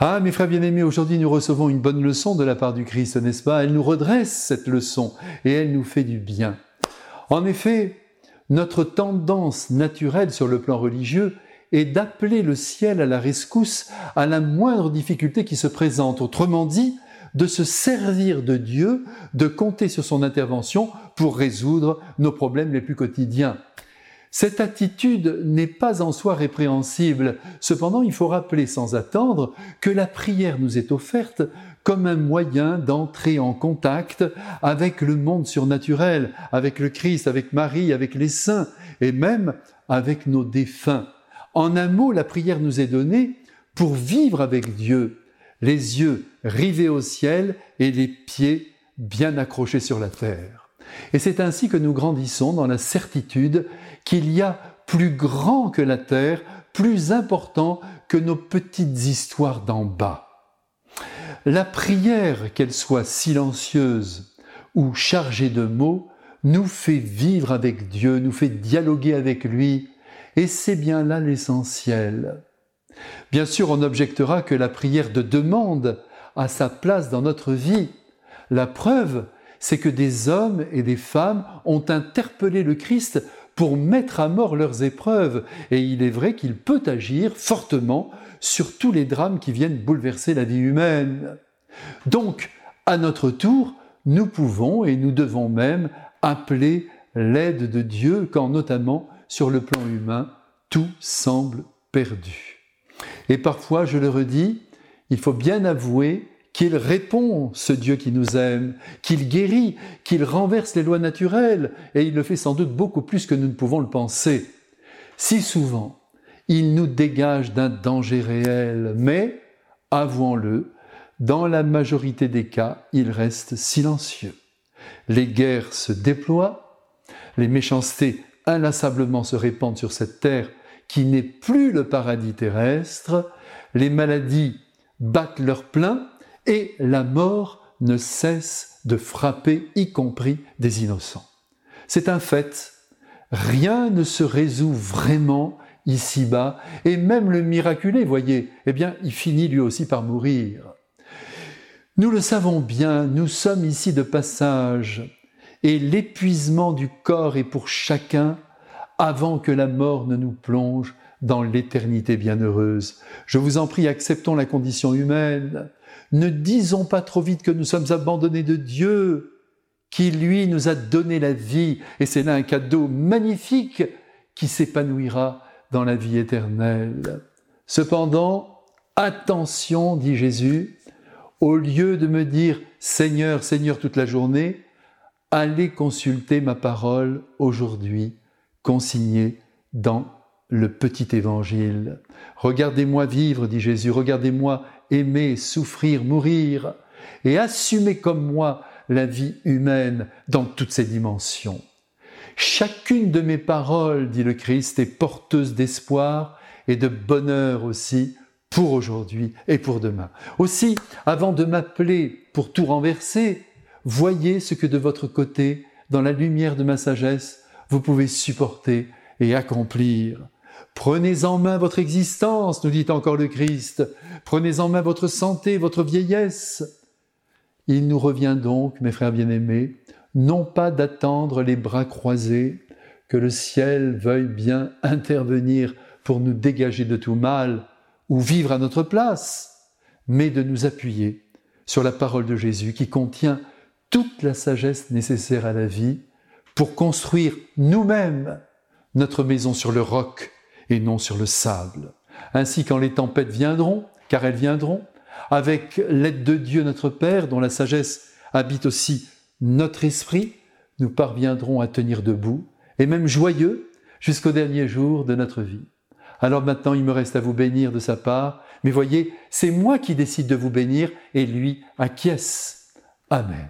Ah, mes frères bien-aimés, aujourd'hui nous recevons une bonne leçon de la part du Christ, n'est-ce pas? Elle nous redresse cette leçon et elle nous fait du bien. En effet, notre tendance naturelle sur le plan religieux est d'appeler le ciel à la rescousse à la moindre difficulté qui se présente. Autrement dit, de se servir de Dieu, de compter sur son intervention pour résoudre nos problèmes les plus quotidiens. Cette attitude n'est pas en soi répréhensible. Cependant, il faut rappeler sans attendre que la prière nous est offerte comme un moyen d'entrer en contact avec le monde surnaturel, avec le Christ, avec Marie, avec les saints et même avec nos défunts. En un mot, la prière nous est donnée pour vivre avec Dieu, les yeux rivés au ciel et les pieds bien accrochés sur la terre. Et c'est ainsi que nous grandissons dans la certitude qu'il y a plus grand que la terre, plus important que nos petites histoires d'en bas. La prière, qu'elle soit silencieuse ou chargée de mots, nous fait vivre avec Dieu, nous fait dialoguer avec lui, et c'est bien là l'essentiel. Bien sûr, on objectera que la prière de demande a sa place dans notre vie. La preuve, c'est que des hommes et des femmes ont interpellé le Christ pour mettre à mort leurs épreuves, et il est vrai qu'il peut agir fortement sur tous les drames qui viennent bouleverser la vie humaine. Donc, à notre tour, nous pouvons et nous devons même appeler l'aide de Dieu quand notamment sur le plan humain, tout semble perdu. Et parfois, je le redis, il faut bien avouer qu'il répond, ce Dieu qui nous aime, qu'il guérit, qu'il renverse les lois naturelles, et il le fait sans doute beaucoup plus que nous ne pouvons le penser. Si souvent, il nous dégage d'un danger réel, mais, avouons-le, dans la majorité des cas, il reste silencieux. Les guerres se déploient, les méchancetés inlassablement se répandent sur cette terre qui n'est plus le paradis terrestre, les maladies battent leur plein, et la mort ne cesse de frapper, y compris des innocents. C'est un fait. Rien ne se résout vraiment ici-bas, et même le miraculé, voyez, eh bien, il finit lui aussi par mourir. Nous le savons bien, nous sommes ici de passage, et l'épuisement du corps est pour chacun avant que la mort ne nous plonge dans l'éternité bienheureuse. Je vous en prie, acceptons la condition humaine. Ne disons pas trop vite que nous sommes abandonnés de Dieu, qui lui nous a donné la vie, et c'est là un cadeau magnifique qui s'épanouira dans la vie éternelle. Cependant, attention, dit Jésus, au lieu de me dire Seigneur, Seigneur toute la journée, allez consulter ma parole aujourd'hui, consignée dans le petit évangile. Regardez-moi vivre, dit Jésus, regardez-moi aimer, souffrir, mourir, et assumer comme moi la vie humaine dans toutes ses dimensions. Chacune de mes paroles, dit le Christ, est porteuse d'espoir et de bonheur aussi pour aujourd'hui et pour demain. Aussi, avant de m'appeler pour tout renverser, voyez ce que de votre côté, dans la lumière de ma sagesse, vous pouvez supporter et accomplir. Prenez en main votre existence, nous dit encore le Christ. Prenez en main votre santé, votre vieillesse. Il nous revient donc, mes frères bien-aimés, non pas d'attendre les bras croisés, que le ciel veuille bien intervenir pour nous dégager de tout mal ou vivre à notre place, mais de nous appuyer sur la parole de Jésus qui contient toute la sagesse nécessaire à la vie pour construire nous-mêmes notre maison sur le roc et non sur le sable. Ainsi, quand les tempêtes viendront, car elles viendront, avec l'aide de Dieu notre Père, dont la sagesse habite aussi notre esprit, nous parviendrons à tenir debout, et même joyeux, jusqu'au dernier jour de notre vie. Alors maintenant, il me reste à vous bénir de sa part, mais voyez, c'est moi qui décide de vous bénir, et lui acquiesce. Amen.